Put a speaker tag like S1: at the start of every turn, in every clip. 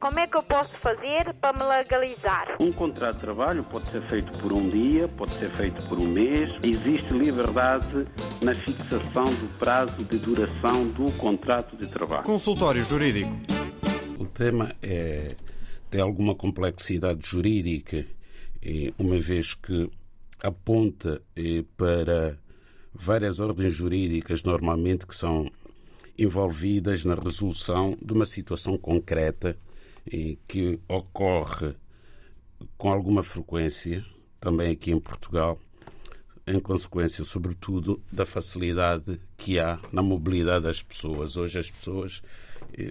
S1: Como é que eu posso fazer para me legalizar?
S2: Um contrato de trabalho pode ser feito por um dia, pode ser feito por um mês. Existe liberdade na fixação do prazo de duração do contrato de trabalho.
S3: Consultório Jurídico.
S4: O tema é, tem alguma complexidade jurídica, uma vez que aponta para várias ordens jurídicas normalmente que são envolvidas na resolução de uma situação concreta que ocorre com alguma frequência, também aqui em Portugal, em consequência, sobretudo, da facilidade que há na mobilidade das pessoas. Hoje as pessoas eh,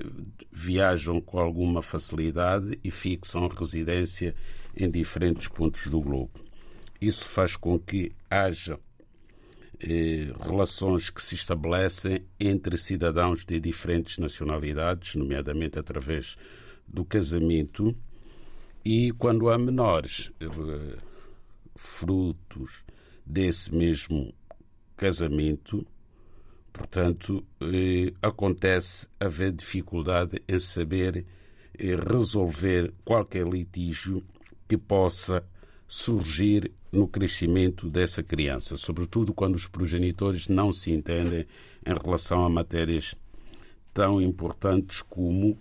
S4: viajam com alguma facilidade e fixam residência em diferentes pontos do globo. Isso faz com que haja eh, relações que se estabelecem entre cidadãos de diferentes nacionalidades, nomeadamente através do casamento, e quando há menores eh, frutos desse mesmo casamento, portanto, eh, acontece haver dificuldade em saber resolver qualquer litígio que possa surgir no crescimento dessa criança, sobretudo quando os progenitores não se entendem em relação a matérias tão importantes como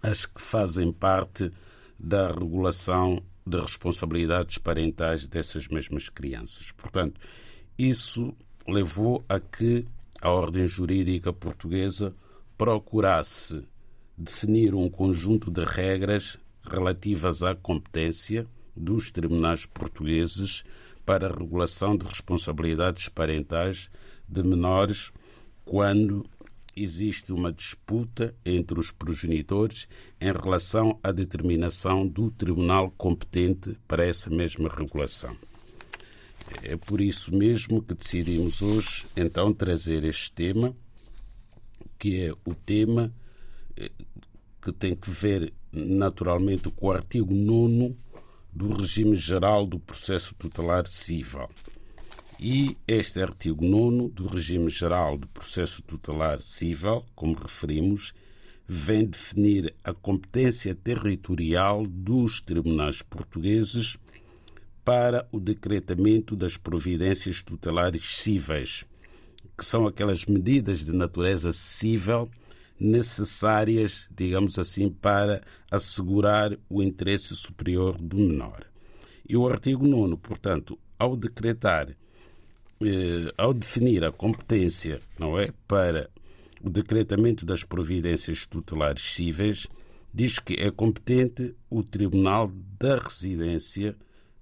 S4: as que fazem parte da regulação de responsabilidades parentais dessas mesmas crianças. Portanto, isso levou a que a ordem jurídica portuguesa procurasse definir um conjunto de regras relativas à competência dos tribunais portugueses para a regulação de responsabilidades parentais de menores quando existe uma disputa entre os progenitores em relação à determinação do tribunal competente para essa mesma regulação. É por isso mesmo que decidimos hoje então trazer este tema, que é o tema eh, que tem que ver naturalmente com o artigo 9 do regime geral do processo tutelar civil. E este artigo 9 do regime geral do processo tutelar civil, como referimos, vem definir a competência territorial dos tribunais portugueses para o decretamento das providências tutelares cíveis, que são aquelas medidas de natureza civil necessárias, digamos assim, para assegurar o interesse superior do menor. E o artigo 9, portanto, ao decretar, eh, ao definir a competência, não é, para o decretamento das providências tutelares cíveis, diz que é competente o Tribunal da Residência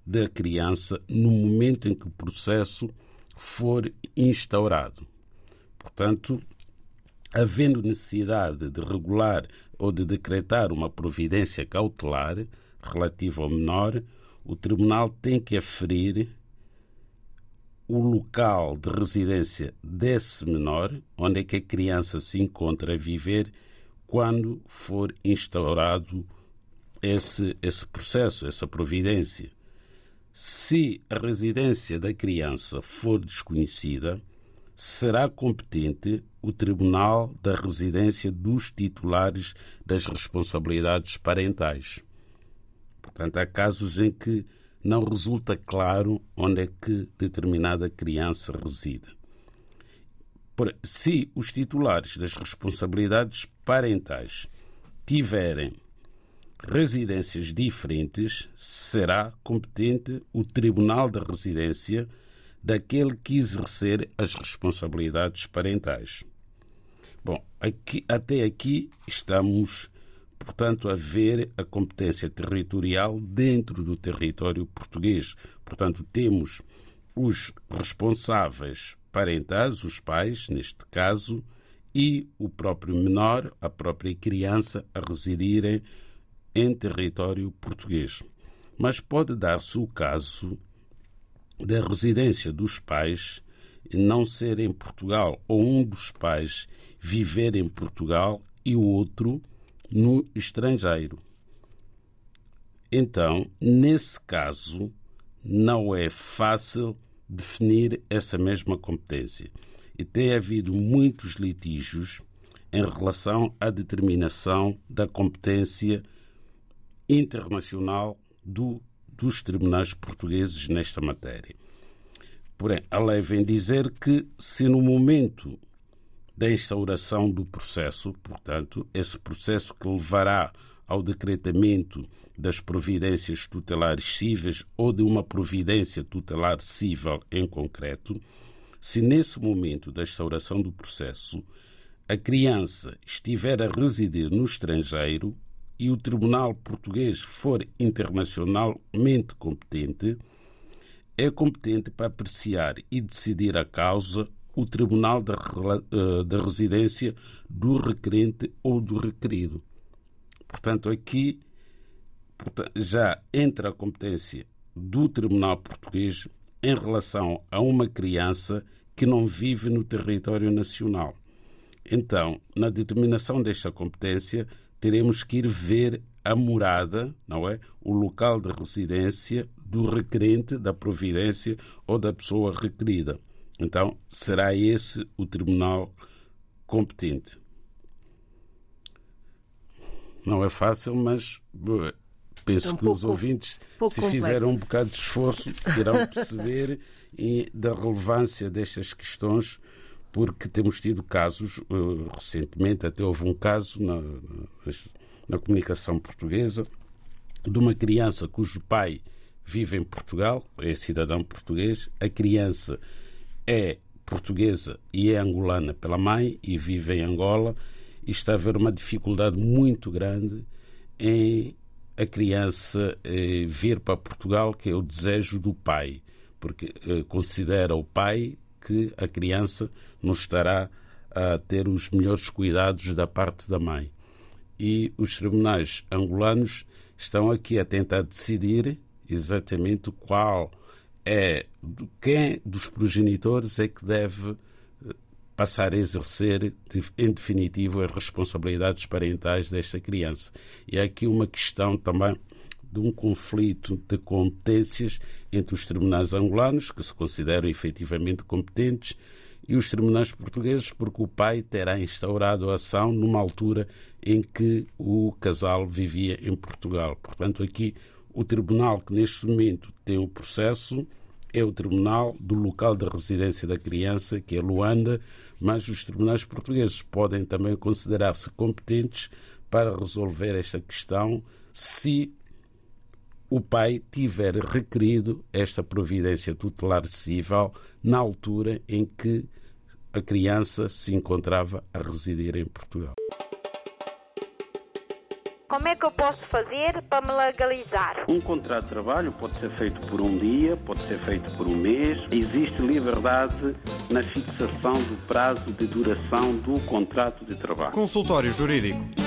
S4: da criança no momento em que o processo for instaurado. Portanto, havendo necessidade de regular ou de decretar uma providência cautelar relativa ao menor, o Tribunal tem que aferir o local de residência desse menor, onde é que a criança se encontra a viver, quando for instaurado esse, esse processo, essa providência. Se a residência da criança for desconhecida, será competente o Tribunal da Residência dos titulares das responsabilidades parentais. Portanto, há casos em que não resulta claro onde é que determinada criança reside. Se os titulares das responsabilidades parentais tiverem residências diferentes, será competente o Tribunal da Residência daquele que exercer as responsabilidades parentais. Bom, aqui, até aqui estamos, portanto, a ver a competência territorial dentro do território português. Portanto, temos os responsáveis parentais, os pais, neste caso, e o próprio menor, a própria criança, a residirem em território português. Mas pode dar-se o caso da residência dos pais não ser em Portugal ou um dos pais viver em Portugal e o outro no estrangeiro. Então, nesse caso, não é fácil definir essa mesma competência. E tem havido muitos litígios em relação à determinação da competência internacional do, dos tribunais portugueses nesta matéria. Porém, a lei vem dizer que se no momento da instauração do processo, portanto, esse processo que levará ao decretamento das providências tutelares cíveis ou de uma providência tutelar cível em concreto, se nesse momento da instauração do processo a criança estiver a residir no estrangeiro e o Tribunal Português for internacionalmente competente, é competente para apreciar e decidir a causa o Tribunal da, eh, da Residência do requerente ou do requerido. Portanto, aqui já entra a competência do Tribunal Português em relação a uma criança que não vive no território nacional. Então, na determinação desta competência, teremos que ir ver a morada, não é? O local de residência do requerente, da providência ou da pessoa requerida. Então, será esse o tribunal competente. Não é fácil, mas penso é que pouco, os ouvintes, se fizerem um bocado de esforço, irão perceber da relevância destas questões, porque temos tido casos, uh, recentemente até houve um caso na, na, comunicação portuguesa, de uma criança cujo pai vive em Portugal, é cidadão português, a criança é portuguesa e é angolana pela mãe e vive em Angola e está a haver uma dificuldade muito grande em a criança eh, vir para Portugal, que é o desejo do pai, porque eh, considera o pai que a criança não estará a ter os melhores cuidados da parte da mãe. E os tribunais angolanos estão aqui a tentar decidir exatamente qual é quem dos progenitores é que deve eh, passar a exercer, em definitivo, as responsabilidades parentais desta criança. E há aqui uma questão também de um conflito de competências entre os tribunais angolanos, que se consideram efetivamente competentes, e os tribunais portugueses, porque o pai terá instaurado a ação numa altura em que o casal vivia em Portugal. Portanto, aqui o tribunal que neste momento tem o processo é o tribunal do local de residência da criança, que é Luanda, mas os tribunais portugueses podem também considerar-se competentes para resolver esta questão se o pai tiver requerido esta providência tutelar civil na altura em que a criança se encontrava a residir em Portugal.
S1: Como é que eu posso fazer para me legalizar?
S2: Um contrato de trabalho pode ser feito por um dia, pode ser feito por um mês. Existe liberdade na fixação do prazo de duração do contrato de trabalho.
S3: Consultório Jurídico